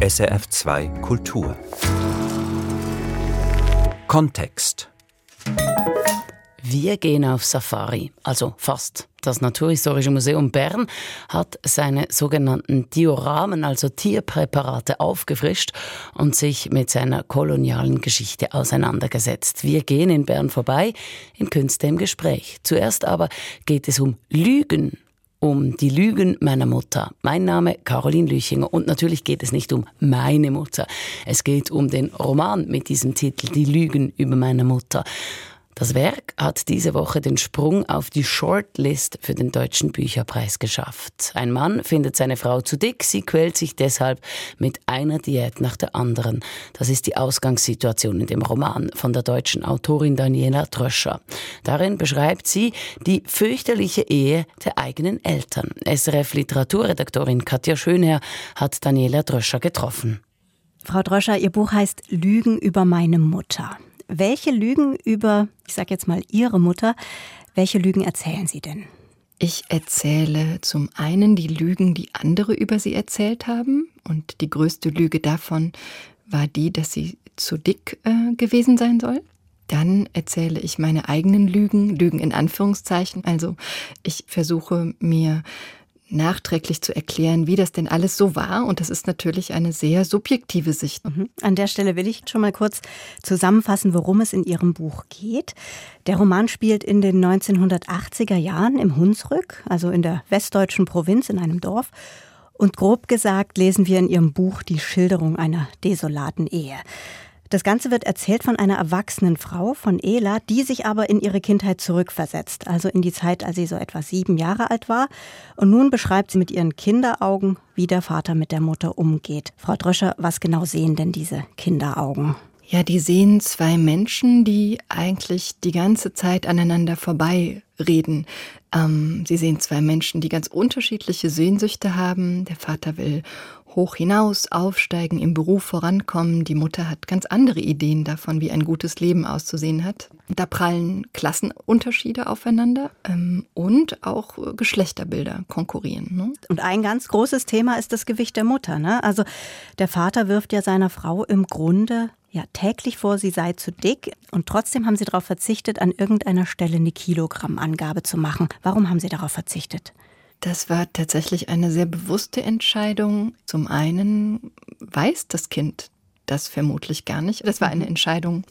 SRF 2 Kultur Kontext wir gehen auf Safari, also fast. Das Naturhistorische Museum Bern hat seine sogenannten Dioramen, also Tierpräparate, aufgefrischt und sich mit seiner kolonialen Geschichte auseinandergesetzt. Wir gehen in Bern vorbei in Künste im Gespräch. Zuerst aber geht es um Lügen um die Lügen meiner Mutter. Mein Name Caroline Lüchinger und natürlich geht es nicht um meine Mutter. Es geht um den Roman mit diesem Titel Die Lügen über meine Mutter. Das Werk hat diese Woche den Sprung auf die Shortlist für den Deutschen Bücherpreis geschafft. Ein Mann findet seine Frau zu dick, sie quält sich deshalb mit einer Diät nach der anderen. Das ist die Ausgangssituation in dem Roman von der deutschen Autorin Daniela Tröscher. Darin beschreibt sie die fürchterliche Ehe der eigenen Eltern. SRF Literaturredaktorin Katja Schönherr hat Daniela Tröscher getroffen. Frau Dröscher, Ihr Buch heißt Lügen über meine Mutter. Welche Lügen über, ich sage jetzt mal Ihre Mutter, welche Lügen erzählen Sie denn? Ich erzähle zum einen die Lügen, die andere über sie erzählt haben. Und die größte Lüge davon war die, dass sie zu dick äh, gewesen sein soll. Dann erzähle ich meine eigenen Lügen, Lügen in Anführungszeichen. Also ich versuche mir nachträglich zu erklären, wie das denn alles so war. Und das ist natürlich eine sehr subjektive Sicht. Mhm. An der Stelle will ich schon mal kurz zusammenfassen, worum es in Ihrem Buch geht. Der Roman spielt in den 1980er Jahren im Hunsrück, also in der westdeutschen Provinz in einem Dorf. Und grob gesagt lesen wir in Ihrem Buch die Schilderung einer desolaten Ehe. Das Ganze wird erzählt von einer erwachsenen Frau, von Ela, die sich aber in ihre Kindheit zurückversetzt, also in die Zeit, als sie so etwa sieben Jahre alt war. Und nun beschreibt sie mit ihren Kinderaugen, wie der Vater mit der Mutter umgeht. Frau Dröscher, was genau sehen denn diese Kinderaugen? Ja, die sehen zwei Menschen, die eigentlich die ganze Zeit aneinander vorbeireden. Ähm, sie sehen zwei Menschen, die ganz unterschiedliche Sehnsüchte haben. Der Vater will hoch hinaus, aufsteigen, im Beruf vorankommen. Die Mutter hat ganz andere Ideen davon, wie ein gutes Leben auszusehen hat. Da prallen Klassenunterschiede aufeinander ähm, und auch Geschlechterbilder konkurrieren. Ne? Und ein ganz großes Thema ist das Gewicht der Mutter. Ne? Also der Vater wirft ja seiner Frau im Grunde ja täglich vor, sie sei zu dick und trotzdem haben sie darauf verzichtet, an irgendeiner Stelle eine Kilogrammangabe zu machen. Warum haben sie darauf verzichtet? Das war tatsächlich eine sehr bewusste Entscheidung. Zum einen weiß das Kind das vermutlich gar nicht. Das war eine mhm. Entscheidung,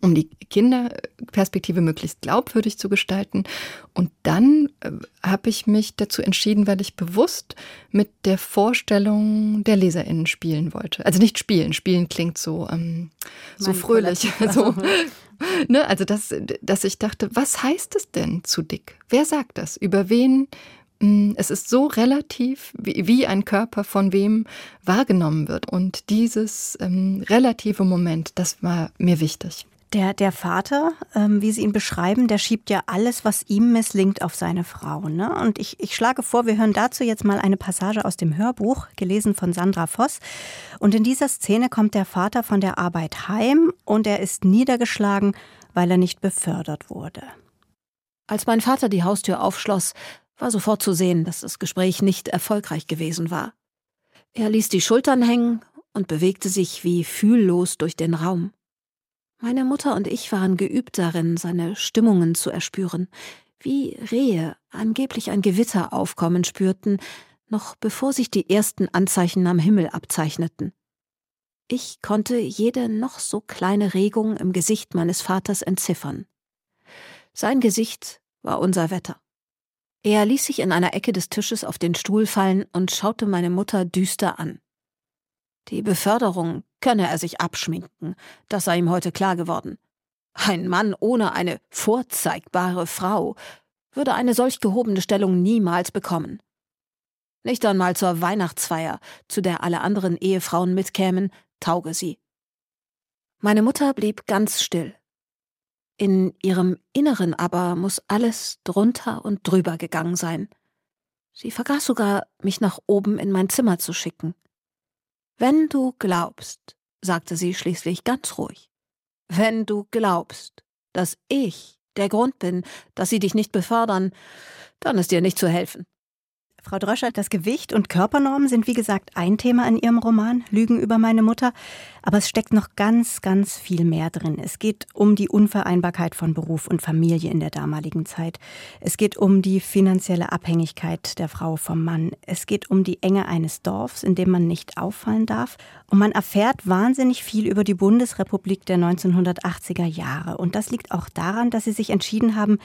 um die Kinderperspektive möglichst glaubwürdig zu gestalten. Und dann äh, habe ich mich dazu entschieden, weil ich bewusst mit der Vorstellung der LeserInnen spielen wollte. Also nicht spielen, spielen klingt so, ähm, so fröhlich. So, ne? Also, dass, dass ich dachte, was heißt es denn zu dick? Wer sagt das? Über wen Mm, es ist so relativ, wie, wie, ein Körper von wem wahrgenommen wird. Und dieses ähm, relative Moment, das war mir wichtig. Der, der Vater, ähm, wie Sie ihn beschreiben, der schiebt ja alles, was ihm misslingt, auf seine Frau. Ne? Und ich, ich schlage vor, wir hören dazu jetzt mal eine Passage aus dem Hörbuch, gelesen von Sandra Voss. Und in dieser Szene kommt der Vater von der Arbeit heim und er ist niedergeschlagen, weil er nicht befördert wurde. Als mein Vater die Haustür aufschloss, war sofort zu sehen, dass das Gespräch nicht erfolgreich gewesen war. Er ließ die Schultern hängen und bewegte sich wie fühllos durch den Raum. Meine Mutter und ich waren geübt darin, seine Stimmungen zu erspüren, wie Rehe angeblich ein Gewitter aufkommen spürten, noch bevor sich die ersten Anzeichen am Himmel abzeichneten. Ich konnte jede noch so kleine Regung im Gesicht meines Vaters entziffern. Sein Gesicht war unser Wetter. Er ließ sich in einer Ecke des Tisches auf den Stuhl fallen und schaute meine Mutter düster an. Die Beförderung könne er sich abschminken, das sei ihm heute klar geworden. Ein Mann ohne eine vorzeigbare Frau würde eine solch gehobene Stellung niemals bekommen. Nicht einmal zur Weihnachtsfeier, zu der alle anderen Ehefrauen mitkämen, tauge sie. Meine Mutter blieb ganz still. In ihrem Inneren aber muss alles drunter und drüber gegangen sein. Sie vergaß sogar, mich nach oben in mein Zimmer zu schicken. Wenn du glaubst, sagte sie schließlich ganz ruhig, wenn du glaubst, dass ich der Grund bin, dass sie dich nicht befördern, dann ist dir nicht zu helfen. Frau Dröscher, das Gewicht und Körpernormen sind wie gesagt ein Thema in Ihrem Roman Lügen über meine Mutter, aber es steckt noch ganz, ganz viel mehr drin. Es geht um die Unvereinbarkeit von Beruf und Familie in der damaligen Zeit. Es geht um die finanzielle Abhängigkeit der Frau vom Mann. Es geht um die Enge eines Dorfs, in dem man nicht auffallen darf. Und man erfährt wahnsinnig viel über die Bundesrepublik der 1980er Jahre. Und das liegt auch daran, dass Sie sich entschieden haben,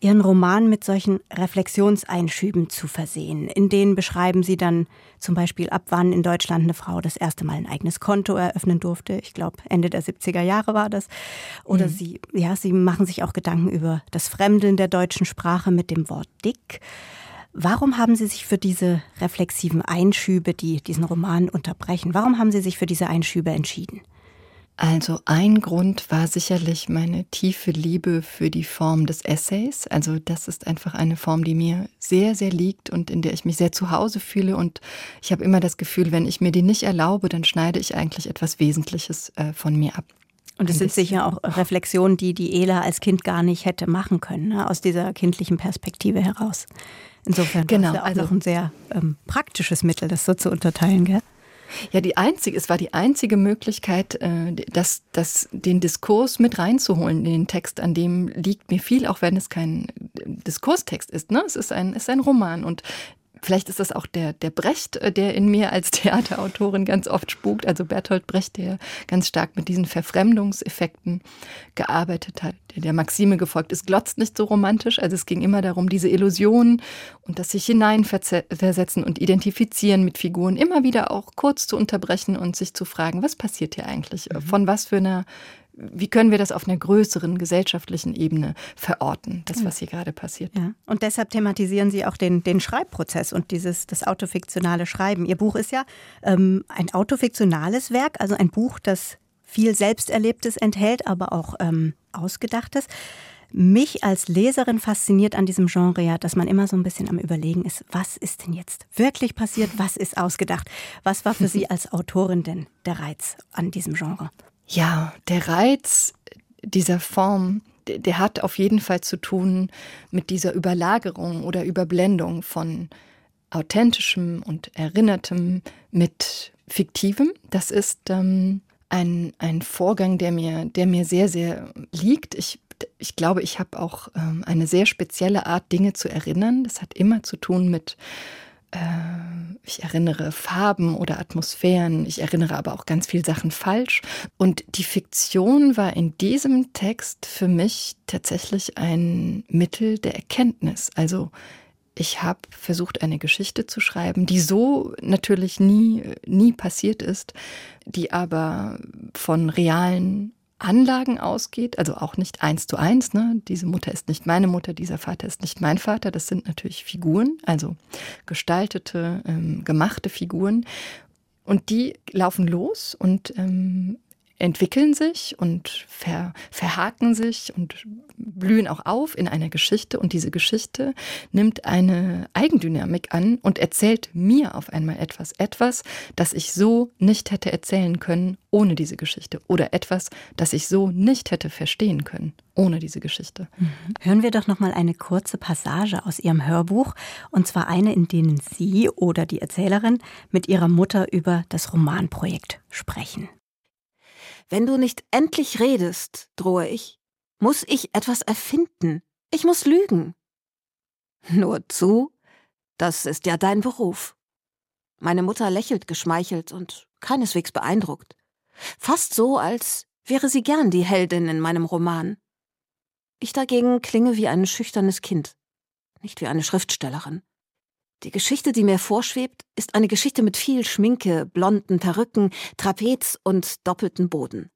Ihren Roman mit solchen Reflexionseinschüben zu versehen. In denen beschreiben Sie dann zum Beispiel, ab wann in Deutschland eine Frau das erste Mal ein eigenes Konto eröffnen durfte. Ich glaube, Ende der 70er Jahre war das. Oder mhm. Sie, ja, Sie machen sich auch Gedanken über das Fremdeln der deutschen Sprache mit dem Wort dick. Warum haben Sie sich für diese reflexiven Einschübe, die diesen Roman unterbrechen, warum haben Sie sich für diese Einschübe entschieden? Also ein Grund war sicherlich meine tiefe Liebe für die Form des Essays. Also das ist einfach eine Form, die mir sehr, sehr liegt und in der ich mich sehr zu Hause fühle. Und ich habe immer das Gefühl, wenn ich mir die nicht erlaube, dann schneide ich eigentlich etwas Wesentliches äh, von mir ab. Und es sind sicher auch Reflexionen, die die Ela als Kind gar nicht hätte machen können, ne? aus dieser kindlichen Perspektive heraus. Insofern genau, ist ja auch also, noch ein sehr ähm, praktisches Mittel, das so zu unterteilen, gell? Ja, die einzige, es war die einzige Möglichkeit, äh, das, das, den Diskurs mit reinzuholen in den Text, an dem liegt mir viel, auch wenn es kein Diskurstext ist. Ne? Es ist ein, ist ein Roman und Vielleicht ist das auch der, der Brecht, äh, der in mir als Theaterautorin ganz oft spukt. Also Bertolt Brecht, der ganz stark mit diesen Verfremdungseffekten gearbeitet hat, der der Maxime gefolgt ist, glotzt nicht so romantisch. Also es ging immer darum, diese Illusionen und das sich hineinversetzen und identifizieren mit Figuren immer wieder auch kurz zu unterbrechen und sich zu fragen, was passiert hier eigentlich? Mhm. Von was für einer wie können wir das auf einer größeren gesellschaftlichen Ebene verorten, das, was hier gerade passiert. Ja. Und deshalb thematisieren Sie auch den, den Schreibprozess und dieses, das autofiktionale Schreiben. Ihr Buch ist ja ähm, ein autofiktionales Werk, also ein Buch, das viel Selbsterlebtes enthält, aber auch ähm, Ausgedachtes. Mich als Leserin fasziniert an diesem Genre ja, dass man immer so ein bisschen am Überlegen ist, was ist denn jetzt wirklich passiert, was ist ausgedacht? Was war für Sie als Autorin denn der Reiz an diesem Genre? Ja, der Reiz dieser Form, der, der hat auf jeden Fall zu tun mit dieser Überlagerung oder Überblendung von authentischem und erinnertem mit fiktivem. Das ist ähm, ein, ein Vorgang, der mir, der mir sehr, sehr liegt. Ich, ich glaube, ich habe auch ähm, eine sehr spezielle Art, Dinge zu erinnern. Das hat immer zu tun mit äh, ich erinnere Farben oder Atmosphären, ich erinnere aber auch ganz viele Sachen falsch. Und die Fiktion war in diesem Text für mich tatsächlich ein Mittel der Erkenntnis. Also ich habe versucht, eine Geschichte zu schreiben, die so natürlich nie, nie passiert ist, die aber von realen Anlagen ausgeht, also auch nicht eins zu eins. Ne? Diese Mutter ist nicht meine Mutter, dieser Vater ist nicht mein Vater. Das sind natürlich Figuren, also gestaltete, ähm, gemachte Figuren. Und die laufen los und ähm, entwickeln sich und ver, verhaken sich und blühen auch auf in einer Geschichte. Und diese Geschichte nimmt eine Eigendynamik an und erzählt mir auf einmal etwas. Etwas, das ich so nicht hätte erzählen können ohne diese Geschichte. Oder etwas, das ich so nicht hätte verstehen können ohne diese Geschichte. Mhm. Hören wir doch noch mal eine kurze Passage aus Ihrem Hörbuch. Und zwar eine, in denen Sie oder die Erzählerin mit ihrer Mutter über das Romanprojekt sprechen. Wenn du nicht endlich redest, drohe ich, muss ich etwas erfinden. Ich muss lügen. Nur zu, das ist ja dein Beruf. Meine Mutter lächelt geschmeichelt und keineswegs beeindruckt. Fast so, als wäre sie gern die Heldin in meinem Roman. Ich dagegen klinge wie ein schüchternes Kind, nicht wie eine Schriftstellerin. Die Geschichte, die mir vorschwebt, ist eine Geschichte mit viel Schminke, blonden Perücken, Trapez und doppelten Boden.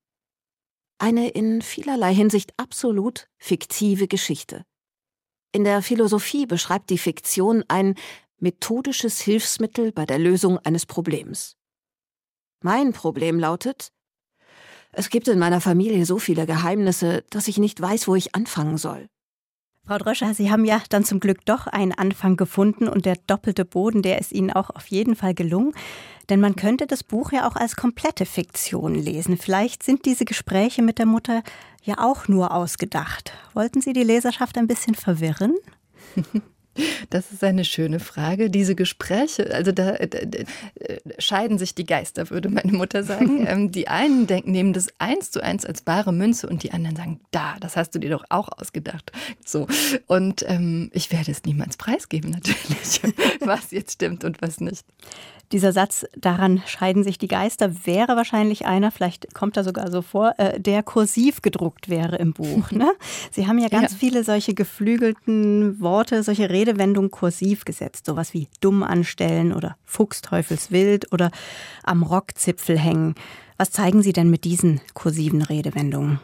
Eine in vielerlei Hinsicht absolut fiktive Geschichte. In der Philosophie beschreibt die Fiktion ein methodisches Hilfsmittel bei der Lösung eines Problems. Mein Problem lautet, es gibt in meiner Familie so viele Geheimnisse, dass ich nicht weiß, wo ich anfangen soll. Frau Dröscher, Sie haben ja dann zum Glück doch einen Anfang gefunden und der doppelte Boden, der ist Ihnen auch auf jeden Fall gelungen. Denn man könnte das Buch ja auch als komplette Fiktion lesen. Vielleicht sind diese Gespräche mit der Mutter ja auch nur ausgedacht. Wollten Sie die Leserschaft ein bisschen verwirren? Das ist eine schöne Frage. Diese Gespräche, also da, da, da scheiden sich die Geister, würde meine Mutter sagen. ähm, die einen denken, nehmen das eins zu eins als bare Münze und die anderen sagen, da, das hast du dir doch auch ausgedacht. So. Und ähm, ich werde es niemals preisgeben, natürlich, was jetzt stimmt und was nicht. Dieser Satz, daran scheiden sich die Geister, wäre wahrscheinlich einer, vielleicht kommt er sogar so vor, äh, der kursiv gedruckt wäre im Buch. Ne? Sie haben ja ganz ja. viele solche geflügelten Worte, solche Redewendungen kursiv gesetzt. Sowas wie dumm anstellen oder Fuchsteufelswild oder am Rockzipfel hängen. Was zeigen Sie denn mit diesen kursiven Redewendungen?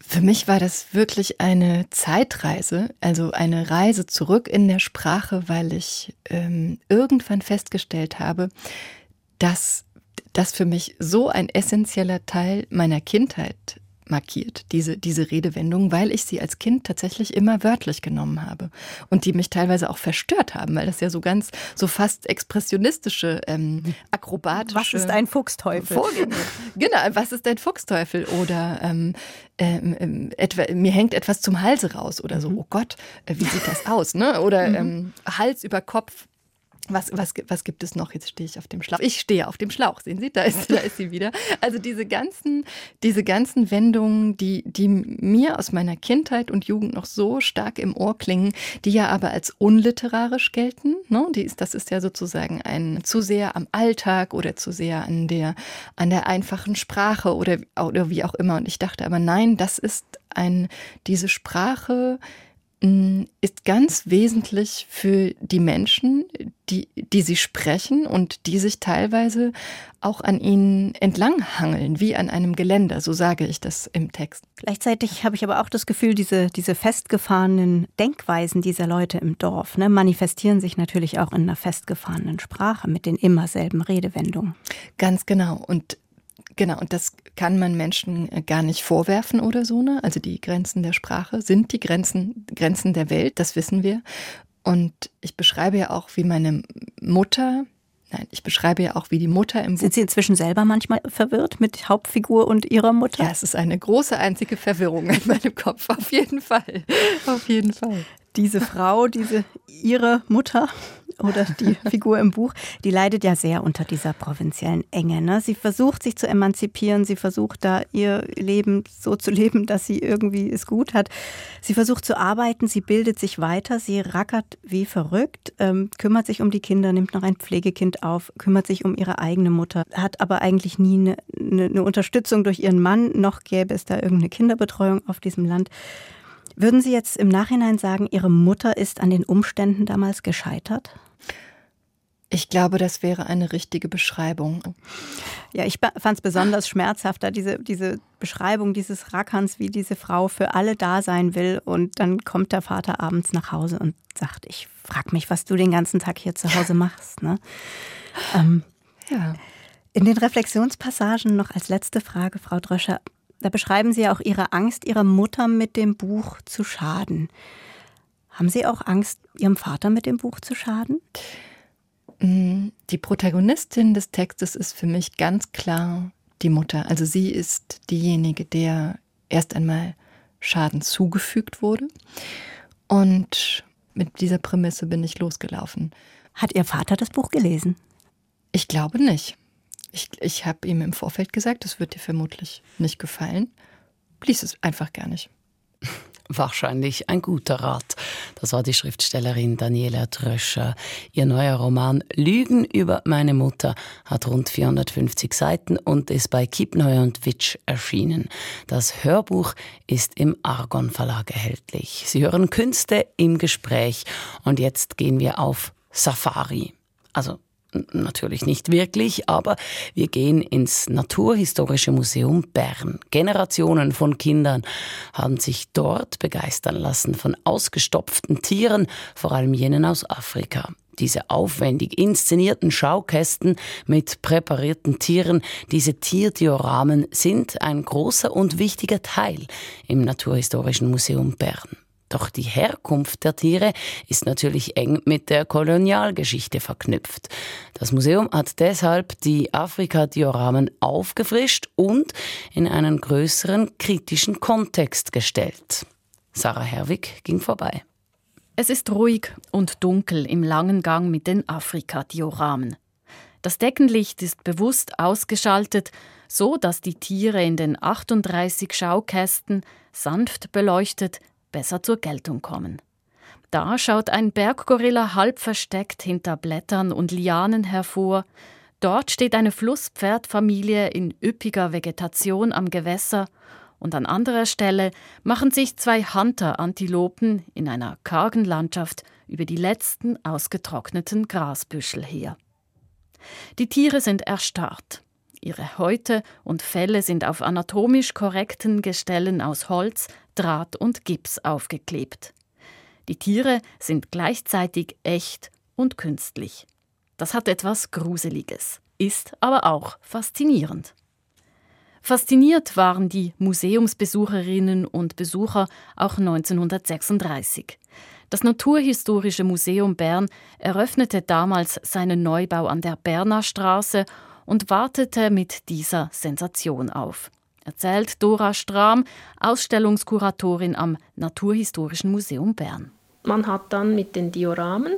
Für mich war das wirklich eine Zeitreise, also eine Reise zurück in der Sprache, weil ich ähm, irgendwann festgestellt habe, dass das für mich so ein essentieller Teil meiner Kindheit markiert, diese, diese Redewendung, weil ich sie als Kind tatsächlich immer wörtlich genommen habe und die mich teilweise auch verstört haben, weil das ja so ganz, so fast expressionistische, ähm, akrobatische. Was ist ein Fuchsteufel? Vorgänge. genau, was ist ein Fuchsteufel? Oder ähm, ähm, ähm, etwa, mir hängt etwas zum Halse raus oder so. Mhm. Oh Gott, äh, wie sieht das aus? Ne? Oder mhm. ähm, Hals über Kopf was, was, was gibt es noch? Jetzt stehe ich auf dem Schlauch. Ich stehe auf dem Schlauch. Sehen Sie, da ist, da ist sie wieder. Also diese ganzen, diese ganzen Wendungen, die, die mir aus meiner Kindheit und Jugend noch so stark im Ohr klingen, die ja aber als unliterarisch gelten. Ne? Die ist, das ist ja sozusagen ein zu sehr am Alltag oder zu sehr an der, an der einfachen Sprache oder, oder wie auch immer. Und ich dachte aber, nein, das ist ein, diese Sprache, ist ganz wesentlich für die Menschen, die, die sie sprechen und die sich teilweise auch an ihnen entlanghangeln, wie an einem Geländer, so sage ich das im Text. Gleichzeitig habe ich aber auch das Gefühl, diese, diese festgefahrenen Denkweisen dieser Leute im Dorf ne, manifestieren sich natürlich auch in einer festgefahrenen Sprache mit den immer selben Redewendungen. Ganz genau. Und Genau, und das kann man Menschen äh, gar nicht vorwerfen oder so. Ne? Also die Grenzen der Sprache sind die Grenzen, Grenzen der Welt, das wissen wir. Und ich beschreibe ja auch, wie meine Mutter, nein, ich beschreibe ja auch, wie die Mutter im. Sind Sie inzwischen selber manchmal verwirrt mit Hauptfigur und ihrer Mutter? Ja, es ist eine große einzige Verwirrung in meinem Kopf, auf jeden Fall. Auf jeden Fall diese Frau, diese ihre Mutter oder die Figur im Buch, die leidet ja sehr unter dieser provinziellen Enge. Ne? Sie versucht sich zu emanzipieren, sie versucht da ihr Leben so zu leben, dass sie irgendwie es gut hat. Sie versucht zu arbeiten, sie bildet sich weiter, sie rackert wie verrückt, ähm, kümmert sich um die Kinder, nimmt noch ein Pflegekind auf, kümmert sich um ihre eigene Mutter, hat aber eigentlich nie eine, eine, eine Unterstützung durch ihren Mann, noch gäbe es da irgendeine Kinderbetreuung auf diesem Land. Würden Sie jetzt im Nachhinein sagen, Ihre Mutter ist an den Umständen damals gescheitert? Ich glaube, das wäre eine richtige Beschreibung. Ja, ich fand es besonders schmerzhafter, diese, diese Beschreibung dieses Rackerns, wie diese Frau für alle da sein will. Und dann kommt der Vater abends nach Hause und sagt, ich frag mich, was du den ganzen Tag hier zu Hause machst. Ne? Ähm, ja. In den Reflexionspassagen noch als letzte Frage, Frau Dröscher, da beschreiben Sie ja auch Ihre Angst, Ihrer Mutter mit dem Buch zu schaden. Haben Sie auch Angst, Ihrem Vater mit dem Buch zu schaden? Mm, die Protagonistin des Textes ist für mich ganz klar die Mutter. Also sie ist diejenige, der erst einmal Schaden zugefügt wurde. Und mit dieser Prämisse bin ich losgelaufen. Hat Ihr Vater das Buch gelesen? Ich glaube nicht. Ich, ich habe ihm im Vorfeld gesagt, das wird dir vermutlich nicht gefallen. Lies es einfach gar nicht. Wahrscheinlich ein guter Rat. Das war die Schriftstellerin Daniela Tröscher. Ihr neuer Roman Lügen über meine Mutter hat rund 450 Seiten und ist bei Kiepenheuer und Witsch erschienen. Das Hörbuch ist im Argon Verlag erhältlich. Sie hören Künste im Gespräch und jetzt gehen wir auf Safari. Also Natürlich nicht wirklich, aber wir gehen ins Naturhistorische Museum Bern. Generationen von Kindern haben sich dort begeistern lassen von ausgestopften Tieren, vor allem jenen aus Afrika. Diese aufwendig inszenierten Schaukästen mit präparierten Tieren, diese Tierdioramen sind ein großer und wichtiger Teil im Naturhistorischen Museum Bern. Doch die Herkunft der Tiere ist natürlich eng mit der Kolonialgeschichte verknüpft. Das Museum hat deshalb die Afrika-Dioramen aufgefrischt und in einen größeren kritischen Kontext gestellt. Sarah Herwig ging vorbei. Es ist ruhig und dunkel im langen Gang mit den Afrika-Dioramen. Das Deckenlicht ist bewusst ausgeschaltet, so dass die Tiere in den 38 Schaukästen sanft beleuchtet besser zur Geltung kommen. Da schaut ein Berggorilla halb versteckt hinter Blättern und Lianen hervor. Dort steht eine Flusspferdfamilie in üppiger Vegetation am Gewässer und an anderer Stelle machen sich zwei Hunter-Antilopen in einer kargen Landschaft über die letzten ausgetrockneten Grasbüschel her. Die Tiere sind erstarrt. Ihre Häute und Felle sind auf anatomisch korrekten Gestellen aus Holz, Draht und Gips aufgeklebt. Die Tiere sind gleichzeitig echt und künstlich. Das hat etwas Gruseliges, ist aber auch faszinierend. Fasziniert waren die Museumsbesucherinnen und Besucher auch 1936. Das Naturhistorische Museum Bern eröffnete damals seinen Neubau an der Berner Straße und wartete mit dieser Sensation auf. Erzählt Dora Strahm, Ausstellungskuratorin am Naturhistorischen Museum Bern. Man hat dann mit den Dioramen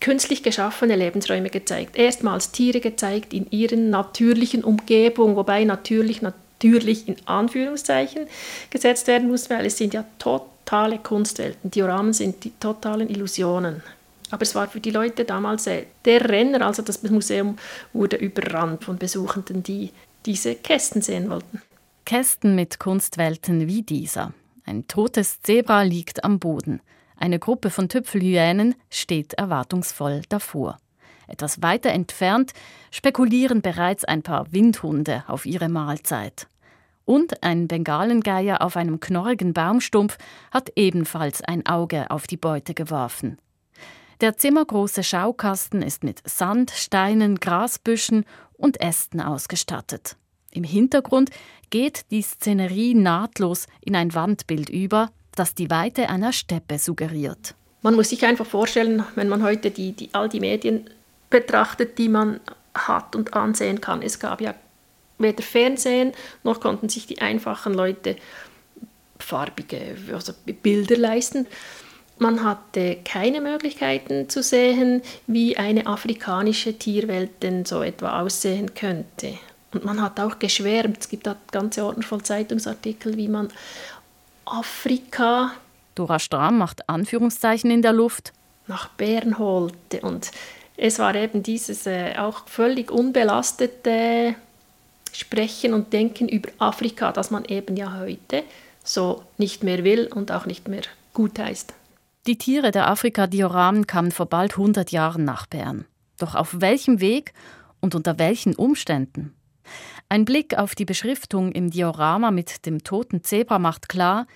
künstlich geschaffene Lebensräume gezeigt. Erstmals Tiere gezeigt in ihren natürlichen Umgebung, wobei natürlich natürlich in Anführungszeichen gesetzt werden muss, weil es sind ja totale Kunstwelten. Dioramen sind die totalen Illusionen. Aber es war für die Leute damals der Renner, also das Museum wurde überrannt von Besuchenden, die diese Kästen sehen wollten. Kästen mit Kunstwelten wie dieser. Ein totes Zebra liegt am Boden. Eine Gruppe von Tüpfelhyänen steht erwartungsvoll davor. Etwas weiter entfernt spekulieren bereits ein paar Windhunde auf ihre Mahlzeit. Und ein Bengalengeier auf einem knorrigen Baumstumpf hat ebenfalls ein Auge auf die Beute geworfen. Der zimmergroße Schaukasten ist mit Sand, Steinen, Grasbüschen und Ästen ausgestattet. Im Hintergrund geht die Szenerie nahtlos in ein Wandbild über, das die Weite einer Steppe suggeriert. Man muss sich einfach vorstellen, wenn man heute die, die, all die Medien betrachtet, die man hat und ansehen kann. Es gab ja weder Fernsehen, noch konnten sich die einfachen Leute farbige also Bilder leisten. Man hatte keine Möglichkeiten zu sehen, wie eine afrikanische Tierwelt denn so etwa aussehen könnte. Und man hat auch geschwärmt, es gibt da ganze Ordner voll Zeitungsartikel, wie man Afrika. Dora Strahm macht Anführungszeichen in der Luft. Nach Bern holte. Und es war eben dieses äh, auch völlig unbelastete Sprechen und Denken über Afrika, das man eben ja heute so nicht mehr will und auch nicht mehr gut heißt. Die Tiere der Afrika-Dioramen kamen vor bald 100 Jahren nach Bern. Doch auf welchem Weg und unter welchen Umständen? Ein Blick auf die Beschriftung im Diorama mit dem toten Zebra macht klar,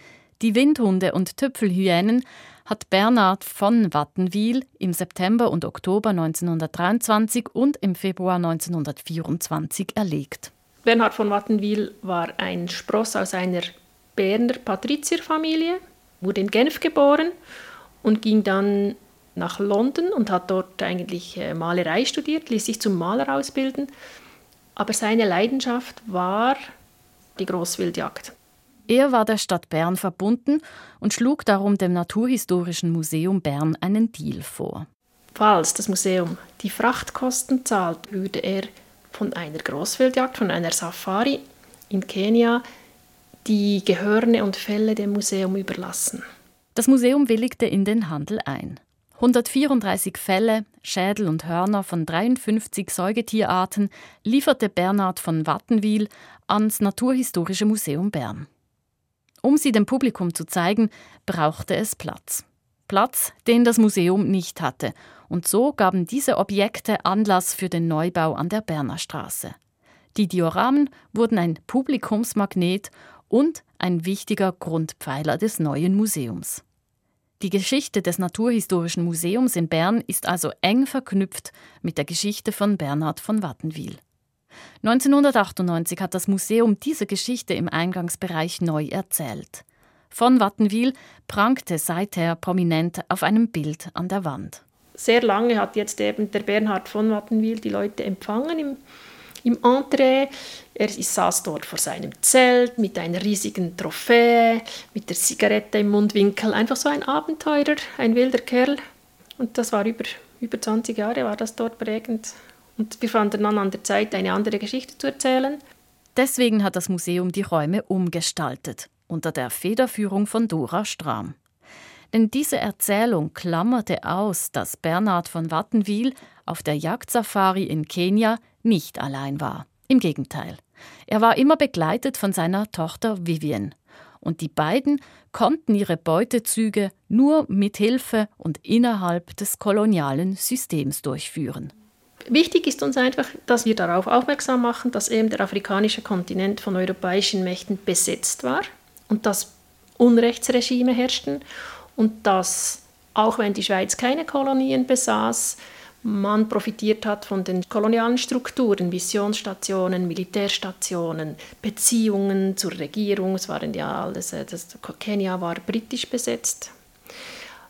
die Windhunde und Tüpfelhyänen hat Bernhard von Wattenwil im September und Oktober 1923 und im Februar 1924 erlegt. Bernhard von Wattenwil war ein Spross aus einer Berner Patrizierfamilie, wurde in Genf geboren und ging dann nach London und hat dort eigentlich äh, Malerei studiert, ließ sich zum Maler ausbilden aber seine Leidenschaft war die Großwildjagd. Er war der Stadt Bern verbunden und schlug darum dem Naturhistorischen Museum Bern einen Deal vor. Falls das Museum die Frachtkosten zahlt, würde er von einer Großwildjagd, von einer Safari in Kenia, die Gehörne und Felle dem Museum überlassen. Das Museum willigte in den Handel ein. 134 Fälle, Schädel und Hörner von 53 Säugetierarten lieferte Bernhard von Wattenwil ans Naturhistorische Museum Bern. Um sie dem Publikum zu zeigen, brauchte es Platz. Platz, den das Museum nicht hatte. Und so gaben diese Objekte Anlass für den Neubau an der Berner Straße. Die Dioramen wurden ein Publikumsmagnet und ein wichtiger Grundpfeiler des neuen Museums. Die Geschichte des Naturhistorischen Museums in Bern ist also eng verknüpft mit der Geschichte von Bernhard von Wattenwil. 1998 hat das Museum diese Geschichte im Eingangsbereich neu erzählt. Von Wattenwil prangte seither prominent auf einem Bild an der Wand. Sehr lange hat jetzt eben der Bernhard von Wattenwil die Leute empfangen im, im Entree. Er saß dort vor seinem Zelt mit einer riesigen Trophäe, mit der Zigarette im Mundwinkel. Einfach so ein Abenteurer, ein wilder Kerl. Und das war über, über 20 Jahre, war das dort prägend. Und wir fanden dann an der Zeit, eine andere Geschichte zu erzählen. Deswegen hat das Museum die Räume umgestaltet, unter der Federführung von Dora Strahm. Denn diese Erzählung klammerte aus, dass Bernhard von Wattenwil auf der Jagdsafari in Kenia nicht allein war. Im Gegenteil. Er war immer begleitet von seiner Tochter Vivian. Und die beiden konnten ihre Beutezüge nur mit Hilfe und innerhalb des kolonialen Systems durchführen. Wichtig ist uns einfach, dass wir darauf aufmerksam machen, dass eben der afrikanische Kontinent von europäischen Mächten besetzt war und dass Unrechtsregime herrschten und dass, auch wenn die Schweiz keine Kolonien besaß, man profitiert hat von den kolonialen Strukturen, Missionsstationen, Militärstationen, Beziehungen zur Regierung. Es waren ja alles, äh, das, Kenia war britisch besetzt.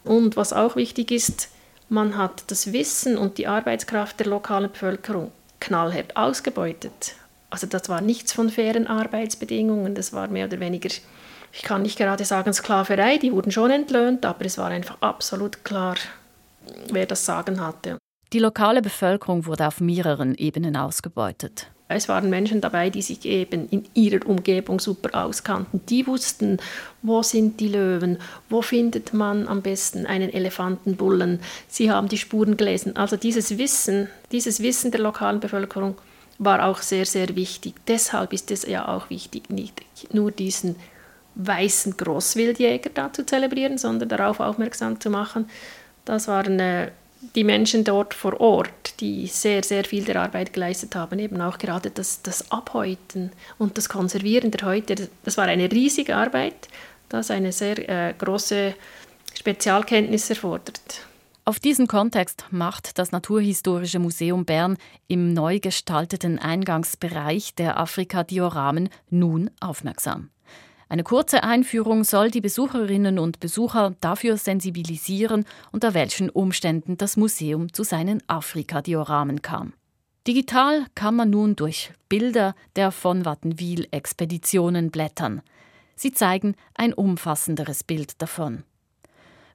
Und was auch wichtig ist, man hat das Wissen und die Arbeitskraft der lokalen Bevölkerung knallhart ausgebeutet. Also das war nichts von fairen Arbeitsbedingungen, das war mehr oder weniger, ich kann nicht gerade sagen Sklaverei, die wurden schon entlöhnt, aber es war einfach absolut klar, wer das Sagen hatte. Die lokale Bevölkerung wurde auf mehreren Ebenen ausgebeutet. Es waren Menschen dabei, die sich eben in ihrer Umgebung super auskannten. Die wussten, wo sind die Löwen, wo findet man am besten einen Elefantenbullen. Sie haben die Spuren gelesen. Also dieses Wissen, dieses Wissen der lokalen Bevölkerung war auch sehr, sehr wichtig. Deshalb ist es ja auch wichtig, nicht nur diesen weißen Großwildjäger da zu zelebrieren, sondern darauf aufmerksam zu machen. Das äh, die Menschen dort vor Ort, die sehr, sehr viel der Arbeit geleistet haben, eben auch gerade das, das Abhäuten und das Konservieren der Häute, das war eine riesige Arbeit, das eine sehr äh, große Spezialkenntnis erfordert. Auf diesen Kontext macht das Naturhistorische Museum Bern im neu gestalteten Eingangsbereich der Afrika-Dioramen nun aufmerksam. Eine kurze Einführung soll die Besucherinnen und Besucher dafür sensibilisieren, unter welchen Umständen das Museum zu seinen Afrika-Dioramen kam. Digital kann man nun durch Bilder der von Wattenwil-Expeditionen blättern. Sie zeigen ein umfassenderes Bild davon.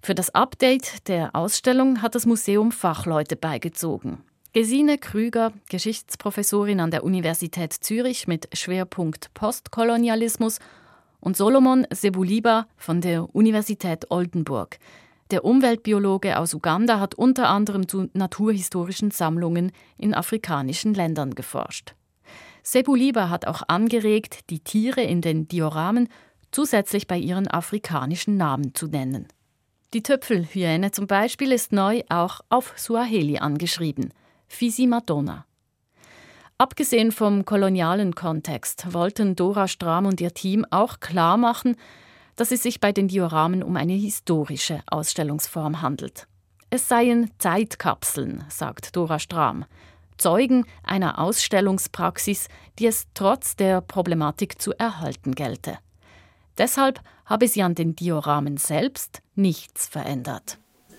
Für das Update der Ausstellung hat das Museum Fachleute beigezogen. Gesine Krüger, Geschichtsprofessorin an der Universität Zürich mit Schwerpunkt Postkolonialismus und Solomon Sebuliba von der Universität Oldenburg. Der Umweltbiologe aus Uganda hat unter anderem zu naturhistorischen Sammlungen in afrikanischen Ländern geforscht. Sebuliba hat auch angeregt, die Tiere in den Dioramen zusätzlich bei ihren afrikanischen Namen zu nennen. Die Töpfelhyäne zum Beispiel ist neu auch auf Suaheli angeschrieben, Fisi Madonna. Abgesehen vom kolonialen Kontext wollten Dora Strahm und ihr Team auch klar machen, dass es sich bei den Dioramen um eine historische Ausstellungsform handelt. Es seien Zeitkapseln, sagt Dora Strahm, Zeugen einer Ausstellungspraxis, die es trotz der Problematik zu erhalten gelte. Deshalb habe sie an den Dioramen selbst nichts verändert.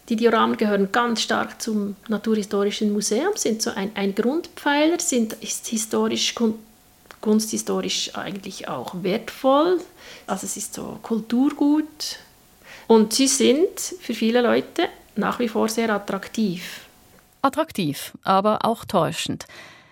Die Dioramen gehören ganz stark zum Naturhistorischen Museum, sind so ein, ein Grundpfeiler, sind ist historisch, kunsthistorisch eigentlich auch wertvoll. Also es ist so Kulturgut. Und sie sind für viele Leute nach wie vor sehr attraktiv. Attraktiv, aber auch täuschend.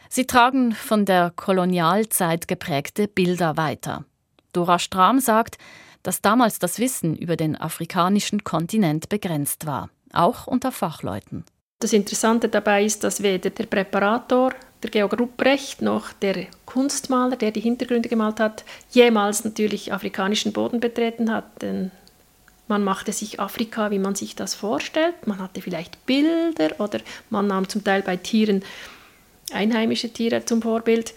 Sie tragen von der Kolonialzeit geprägte Bilder weiter. Dora Strahm sagt, dass damals das Wissen über den afrikanischen Kontinent begrenzt war auch unter Fachleuten. Das Interessante dabei ist, dass weder der Präparator, der Georg Rupprecht, noch der Kunstmaler, der die Hintergründe gemalt hat, jemals natürlich afrikanischen Boden betreten hat. Denn man machte sich Afrika, wie man sich das vorstellt. Man hatte vielleicht Bilder oder man nahm zum Teil bei Tieren einheimische Tiere zum Vorbild.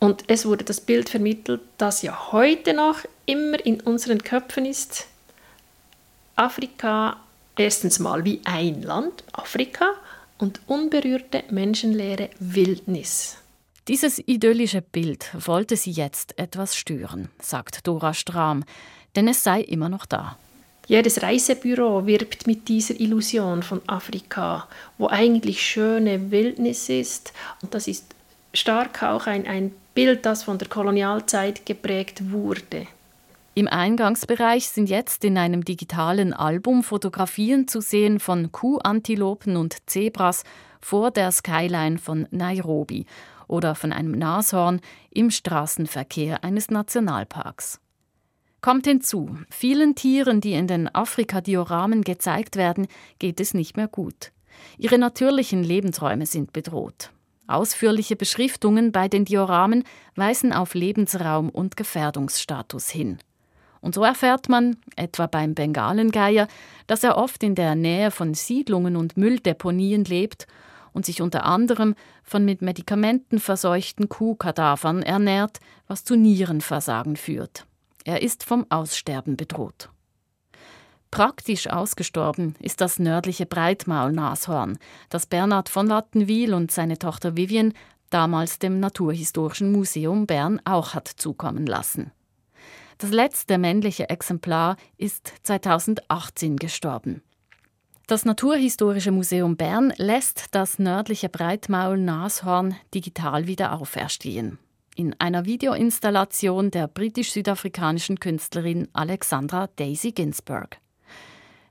Und es wurde das Bild vermittelt, das ja heute noch immer in unseren Köpfen ist. Afrika erstens mal wie ein Land, Afrika, und unberührte menschenleere Wildnis. Dieses idyllische Bild wollte sie jetzt etwas stören, sagt Dora Strahm, denn es sei immer noch da. Jedes Reisebüro wirbt mit dieser Illusion von Afrika, wo eigentlich schöne Wildnis ist. Und das ist stark auch ein, ein Bild, das von der Kolonialzeit geprägt wurde. Im Eingangsbereich sind jetzt in einem digitalen Album Fotografien zu sehen von Kuhantilopen und Zebras vor der Skyline von Nairobi oder von einem Nashorn im Straßenverkehr eines Nationalparks. Kommt hinzu, vielen Tieren, die in den Afrika-Dioramen gezeigt werden, geht es nicht mehr gut. Ihre natürlichen Lebensräume sind bedroht. Ausführliche Beschriftungen bei den Dioramen weisen auf Lebensraum und Gefährdungsstatus hin. Und so erfährt man, etwa beim Bengalengeier, dass er oft in der Nähe von Siedlungen und Mülldeponien lebt und sich unter anderem von mit Medikamenten verseuchten Kuhkadavern ernährt, was zu Nierenversagen führt. Er ist vom Aussterben bedroht. Praktisch ausgestorben ist das nördliche Breitmaulnashorn, das Bernhard von Wattenwil und seine Tochter Vivian damals dem Naturhistorischen Museum Bern auch hat zukommen lassen. Das letzte männliche Exemplar ist 2018 gestorben. Das Naturhistorische Museum Bern lässt das nördliche Breitmaul-Nashorn digital wieder auferstehen. In einer Videoinstallation der britisch-südafrikanischen Künstlerin Alexandra Daisy Ginsberg.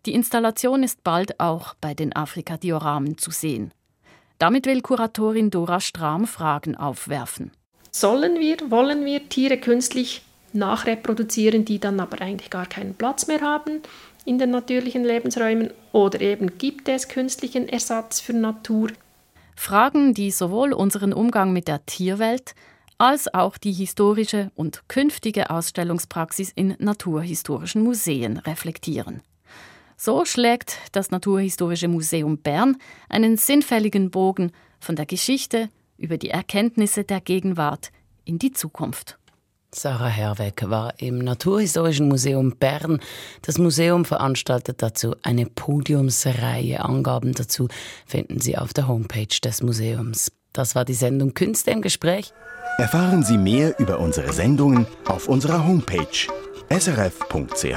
Die Installation ist bald auch bei den Afrika-Dioramen zu sehen. Damit will Kuratorin Dora Strahm Fragen aufwerfen. Sollen wir, wollen wir Tiere künstlich nachreproduzieren, die dann aber eigentlich gar keinen Platz mehr haben in den natürlichen Lebensräumen? Oder eben gibt es künstlichen Ersatz für Natur? Fragen, die sowohl unseren Umgang mit der Tierwelt als auch die historische und künftige Ausstellungspraxis in naturhistorischen Museen reflektieren. So schlägt das Naturhistorische Museum Bern einen sinnfälligen Bogen von der Geschichte über die Erkenntnisse der Gegenwart in die Zukunft. Sarah Herweg war im Naturhistorischen Museum Bern. Das Museum veranstaltet dazu eine Podiumsreihe. Angaben dazu finden Sie auf der Homepage des Museums. Das war die Sendung Künste im Gespräch. Erfahren Sie mehr über unsere Sendungen auf unserer Homepage srf.ch-kultur.